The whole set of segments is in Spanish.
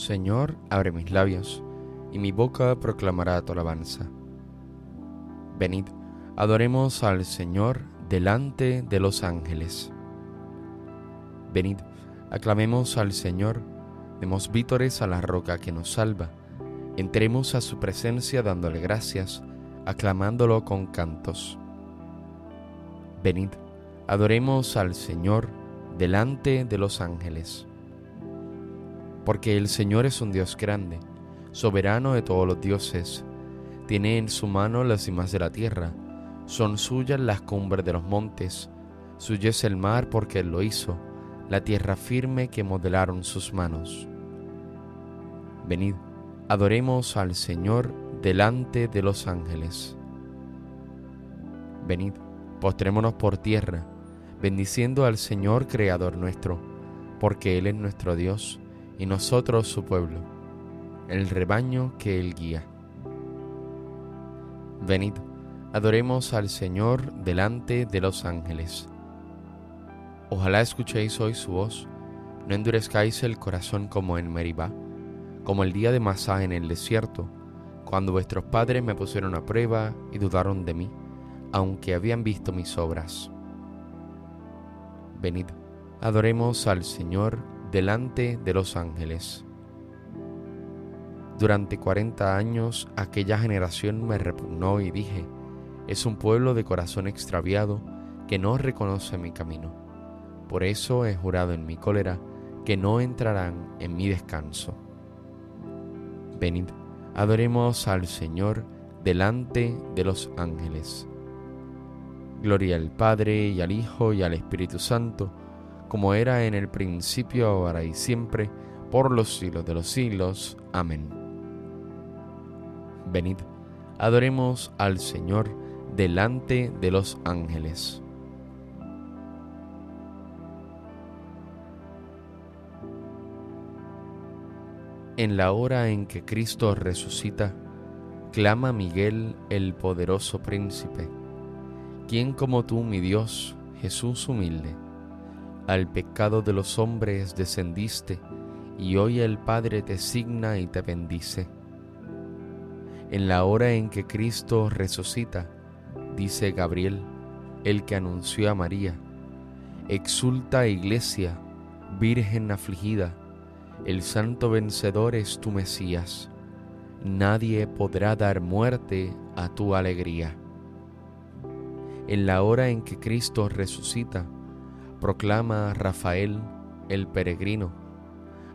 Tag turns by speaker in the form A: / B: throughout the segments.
A: Señor, abre mis labios, y mi boca proclamará tu alabanza. Venid, adoremos al Señor delante de los ángeles. Venid, aclamemos al Señor, demos vítores a la roca que nos salva, entremos a su presencia dándole gracias, aclamándolo con cantos. Venid, adoremos al Señor delante de los ángeles. Porque el Señor es un Dios grande, soberano de todos los dioses, tiene en su mano las cimas de la tierra, son suyas las cumbres de los montes, suyo es el mar porque Él lo hizo, la tierra firme que modelaron sus manos. Venid, adoremos al Señor delante de los ángeles. Venid, postrémonos por tierra, bendiciendo al Señor Creador nuestro, porque Él es nuestro Dios y nosotros su pueblo, el rebaño que Él guía. Venid, Adoremos al Señor delante de los ángeles. Ojalá escuchéis hoy su voz, no endurezcáis el corazón como en Meribá, como el día de Masá en el desierto, cuando vuestros padres me pusieron a prueba y dudaron de mí, aunque habían visto mis obras. Venid, adoremos al Señor delante de los ángeles. Durante cuarenta años aquella generación me repugnó y dije, es un pueblo de corazón extraviado que no reconoce mi camino. Por eso he jurado en mi cólera que no entrarán en mi descanso. Venid, adoremos al Señor delante de los ángeles. Gloria al Padre y al Hijo y al Espíritu Santo, como era en el principio, ahora y siempre, por los siglos de los siglos. Amén. Venid, adoremos al Señor delante de los ángeles. En la hora en que Cristo resucita, clama Miguel el poderoso príncipe, quien como tú, mi Dios, Jesús humilde, al pecado de los hombres descendiste, y hoy el Padre te signa y te bendice. En la hora en que Cristo resucita, dice Gabriel, el que anunció a María. Exulta iglesia, Virgen afligida, el santo vencedor es tu Mesías. Nadie podrá dar muerte a tu alegría. En la hora en que Cristo resucita, proclama Rafael, el peregrino,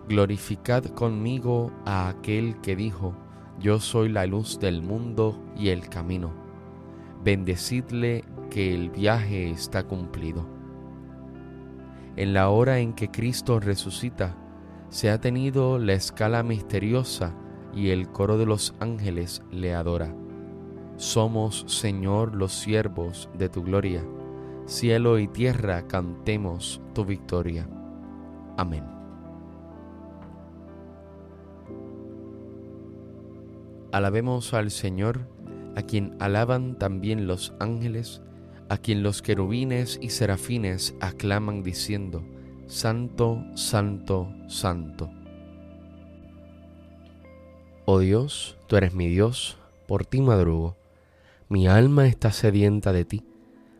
A: glorificad conmigo a aquel que dijo, yo soy la luz del mundo y el camino bendecidle que el viaje está cumplido. En la hora en que Cristo resucita, se ha tenido la escala misteriosa y el coro de los ángeles le adora. Somos, Señor, los siervos de tu gloria. Cielo y tierra cantemos tu victoria. Amén. Alabemos al Señor a quien alaban también los ángeles, a quien los querubines y serafines aclaman diciendo, Santo, Santo, Santo. Oh Dios, tú eres mi Dios, por ti madrugo. Mi alma está sedienta de ti,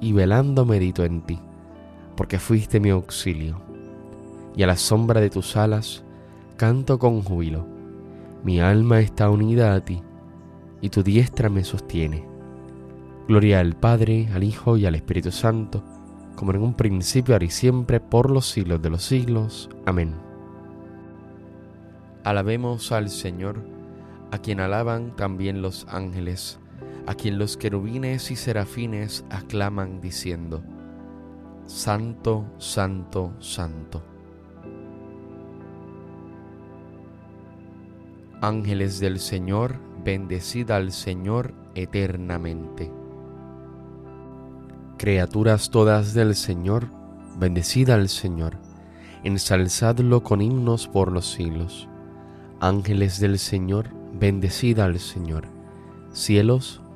A: y velando medito en ti, porque fuiste mi auxilio. Y a la sombra de tus alas canto con júbilo. Mi alma está unida a ti y tu diestra me sostiene. Gloria al Padre, al Hijo y al Espíritu Santo, como en un principio, ahora y siempre, por los siglos de los siglos. Amén. Alabemos al Señor, a quien alaban también los ángeles, a quien los querubines y serafines aclaman diciendo, Santo, Santo, Santo. Ángeles del Señor, bendecid al Señor eternamente. Criaturas todas del Señor, bendecid al Señor, ensalzadlo con himnos por los siglos. Ángeles del Señor, bendecid al Señor. Cielos,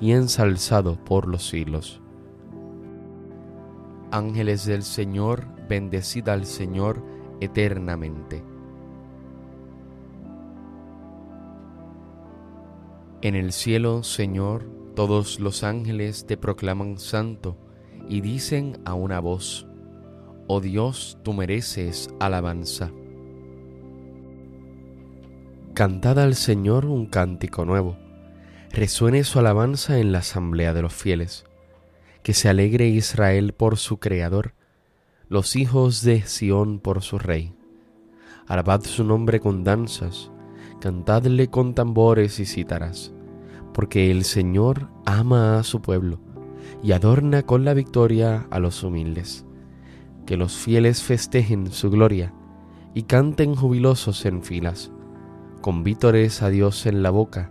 A: y ensalzado por los siglos. Ángeles del Señor, bendecida al Señor eternamente. En el cielo, Señor, todos los ángeles te proclaman santo y dicen a una voz, Oh Dios, tú mereces alabanza. Cantad al Señor un cántico nuevo, resuene su alabanza en la asamblea de los fieles, que se alegre Israel por su Creador, los hijos de Sión por su Rey. Alabad su nombre con danzas, cantadle con tambores y cítaras, porque el Señor ama a su pueblo y adorna con la victoria a los humildes. Que los fieles festejen su gloria y canten jubilosos en filas, con vítores a Dios en la boca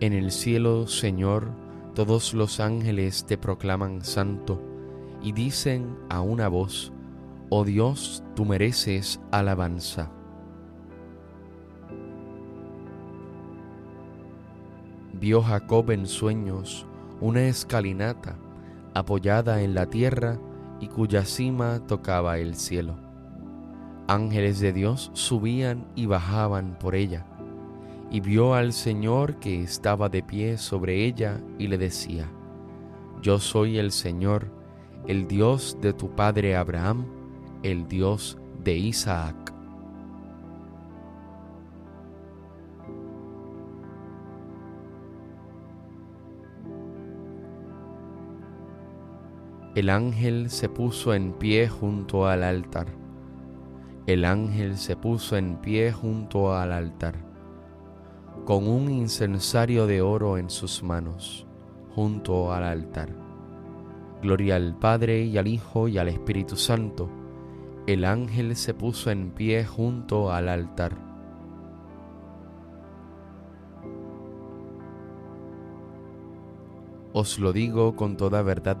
A: En el cielo, Señor, todos los ángeles te proclaman santo y dicen a una voz, Oh Dios, tú mereces alabanza. vio Jacob en sueños una escalinata apoyada en la tierra y cuya cima tocaba el cielo. Ángeles de Dios subían y bajaban por ella, y vio al Señor que estaba de pie sobre ella y le decía, Yo soy el Señor, el Dios de tu padre Abraham, el Dios de Isaac. El ángel se puso en pie junto al altar. El ángel se puso en pie junto al altar, con un incensario de oro en sus manos, junto al altar. Gloria al Padre y al Hijo y al Espíritu Santo. El ángel se puso en pie junto al altar. Os lo digo con toda verdad,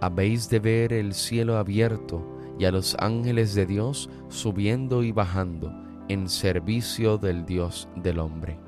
A: habéis de ver el cielo abierto y a los ángeles de Dios subiendo y bajando en servicio del Dios del hombre.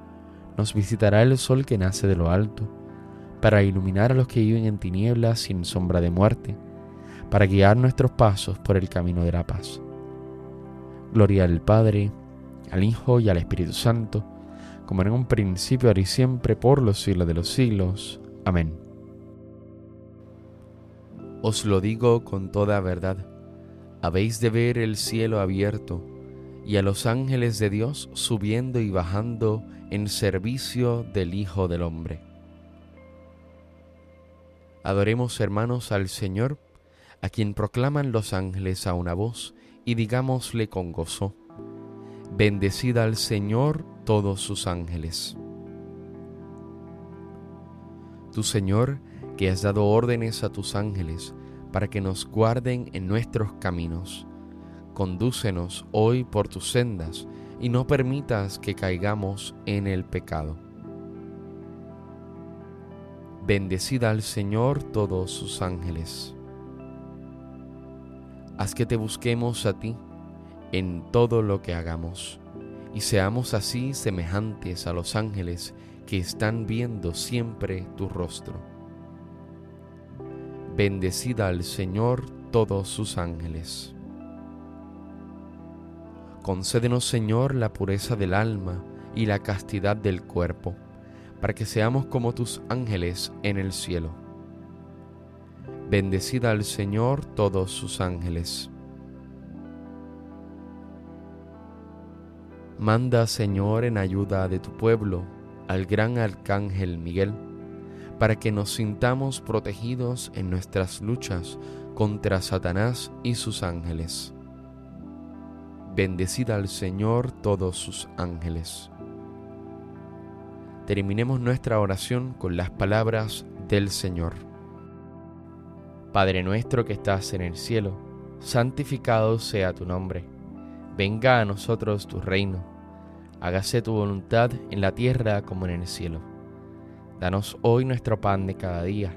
A: nos visitará el sol que nace de lo alto, para iluminar a los que viven en tinieblas sin sombra de muerte, para guiar nuestros pasos por el camino de la paz. Gloria al Padre, al Hijo y al Espíritu Santo, como en un principio, ahora y siempre, por los siglos de los siglos. Amén. Os lo digo con toda verdad, habéis de ver el cielo abierto y a los ángeles de Dios subiendo y bajando en servicio del Hijo del Hombre. Adoremos hermanos al Señor, a quien proclaman los ángeles a una voz, y digámosle con gozo, Bendecida al Señor todos sus ángeles. Tu Señor, que has dado órdenes a tus ángeles para que nos guarden en nuestros caminos, condúcenos hoy por tus sendas y no permitas que caigamos en el pecado. Bendecida al Señor todos sus ángeles. Haz que te busquemos a ti en todo lo que hagamos y seamos así semejantes a los ángeles que están viendo siempre tu rostro. Bendecida al Señor todos sus ángeles. Concédenos, Señor, la pureza del alma y la castidad del cuerpo, para que seamos como tus ángeles en el cielo. Bendecida al Señor todos sus ángeles. Manda, Señor, en ayuda de tu pueblo al gran arcángel Miguel, para que nos sintamos protegidos en nuestras luchas contra Satanás y sus ángeles Bendecida al Señor todos sus ángeles. Terminemos nuestra oración con las palabras del Señor. Padre nuestro que estás en el cielo, santificado sea tu nombre. Venga a nosotros tu reino. Hágase tu voluntad en la tierra como en el cielo. Danos hoy nuestro pan de cada día.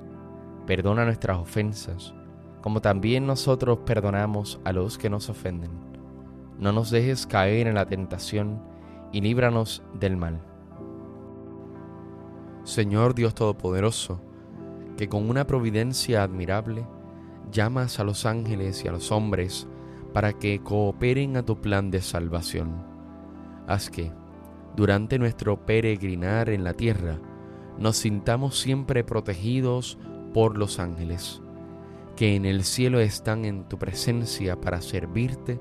A: Perdona nuestras ofensas, como también nosotros perdonamos a los que nos ofenden no nos dejes caer en la tentación y líbranos del mal. Señor Dios Todopoderoso, que con una providencia admirable llamas a los ángeles y a los hombres para que cooperen a tu plan de salvación. Haz que, durante nuestro peregrinar en la tierra, nos sintamos siempre protegidos por los ángeles, que en el cielo están en tu presencia para servirte